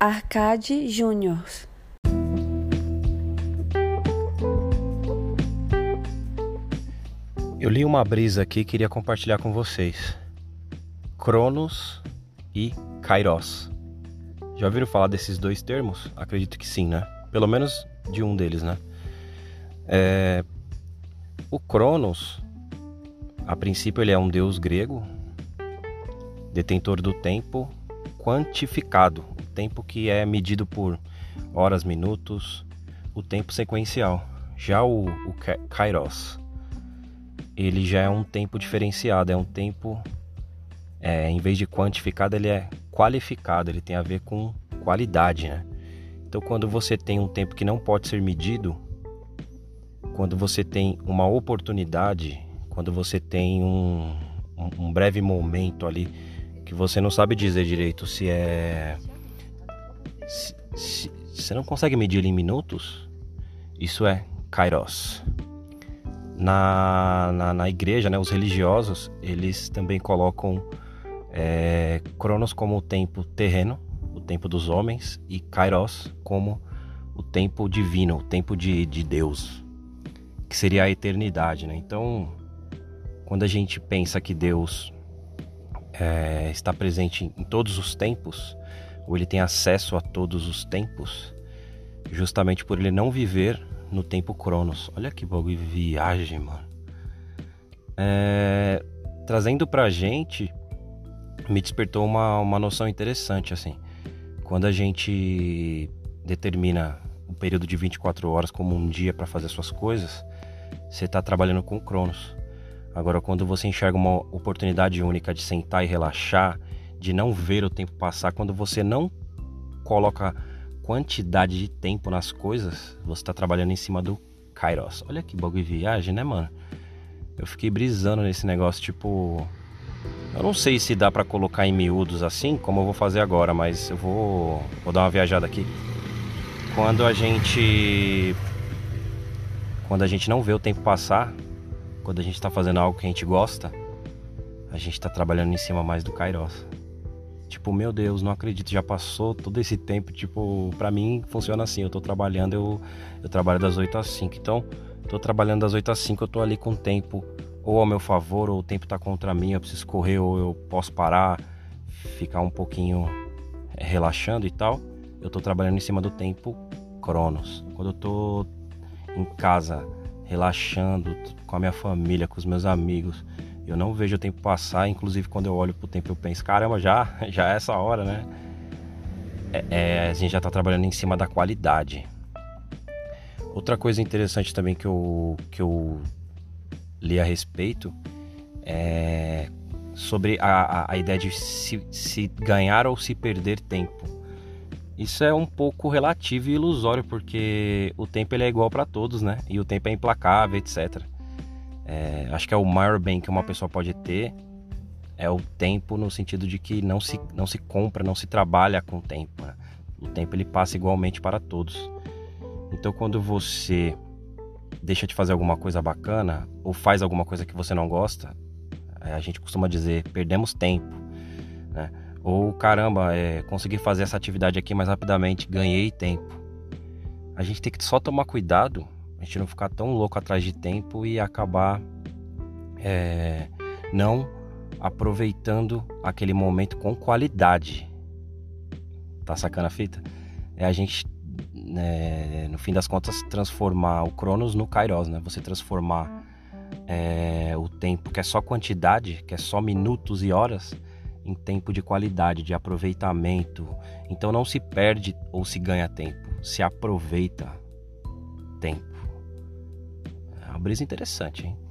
Arcade Júnior. Eu li uma brisa aqui e queria compartilhar com vocês. Cronos e Kairos. Já ouviram falar desses dois termos? Acredito que sim, né? Pelo menos de um deles, né? É... O Cronos, a princípio, ele é um deus grego, detentor do tempo quantificado, o tempo que é medido por horas, minutos, o tempo sequencial. Já o, o Kairos, ele já é um tempo diferenciado, é um tempo, é, em vez de quantificado, ele é qualificado, ele tem a ver com qualidade, né? Então, quando você tem um tempo que não pode ser medido, quando você tem uma oportunidade, quando você tem um, um breve momento ali que você não sabe dizer direito se é. Se, se, você não consegue medir em minutos, isso é Kairos. Na, na, na igreja, né, os religiosos, eles também colocam é, Cronos como o tempo terreno, o tempo dos homens, e Kairos como o tempo divino, o tempo de, de Deus, que seria a eternidade. Né? Então, quando a gente pensa que Deus é, está presente em todos os tempos, ou ele tem acesso a todos os tempos, justamente por ele não viver no tempo Cronos. Olha que bagulho viagem, mano. É, trazendo pra gente, me despertou uma, uma noção interessante, assim. Quando a gente determina o um período de 24 horas como um dia para fazer suas coisas, você está trabalhando com Cronos. Agora, quando você enxerga uma oportunidade única de sentar e relaxar, de não ver o tempo passar, quando você não coloca quantidade de tempo nas coisas, você está trabalhando em cima do Kairos. Olha que bagulho de viagem, né, mano? Eu fiquei brisando nesse negócio, tipo. Eu não sei se dá para colocar em miúdos assim, como eu vou fazer agora, mas eu vou, vou dar uma viajada aqui. Quando a gente. Quando a gente não vê o tempo passar, quando a gente está fazendo algo que a gente gosta, a gente está trabalhando em cima mais do Kairos. Tipo, meu Deus, não acredito, já passou todo esse tempo. Tipo, para mim funciona assim: eu tô trabalhando, eu, eu trabalho das 8 às 5. Então, tô trabalhando das 8 às 5, eu tô ali com o tempo ou ao meu favor, ou o tempo tá contra mim, eu preciso correr, ou eu posso parar, ficar um pouquinho é, relaxando e tal. Eu tô trabalhando em cima do tempo Cronos. Quando eu tô em casa relaxando com a minha família, com os meus amigos. Eu não vejo o tempo passar, inclusive quando eu olho pro tempo eu penso, caramba, já, já é essa hora, né? É, é, a gente já está trabalhando em cima da qualidade. Outra coisa interessante também que eu, que eu li a respeito é sobre a, a, a ideia de se, se ganhar ou se perder tempo. Isso é um pouco relativo e ilusório, porque o tempo ele é igual para todos, né? E o tempo é implacável, etc. É, acho que é o maior bem que uma pessoa pode ter é o tempo no sentido de que não se, não se compra, não se trabalha com o tempo. Né? O tempo ele passa igualmente para todos. Então quando você deixa de fazer alguma coisa bacana ou faz alguma coisa que você não gosta, é, a gente costuma dizer perdemos tempo, né? Ou caramba, é, consegui fazer essa atividade aqui mais rapidamente, ganhei tempo. A gente tem que só tomar cuidado, a gente não ficar tão louco atrás de tempo e acabar é, não aproveitando aquele momento com qualidade. Tá sacando a fita? É a gente, né, no fim das contas, transformar o Cronos no Kairos, né? Você transformar é, o tempo que é só quantidade, que é só minutos e horas, em tempo de qualidade, de aproveitamento. Então não se perde ou se ganha tempo, se aproveita tempo. É uma brisa interessante, hein?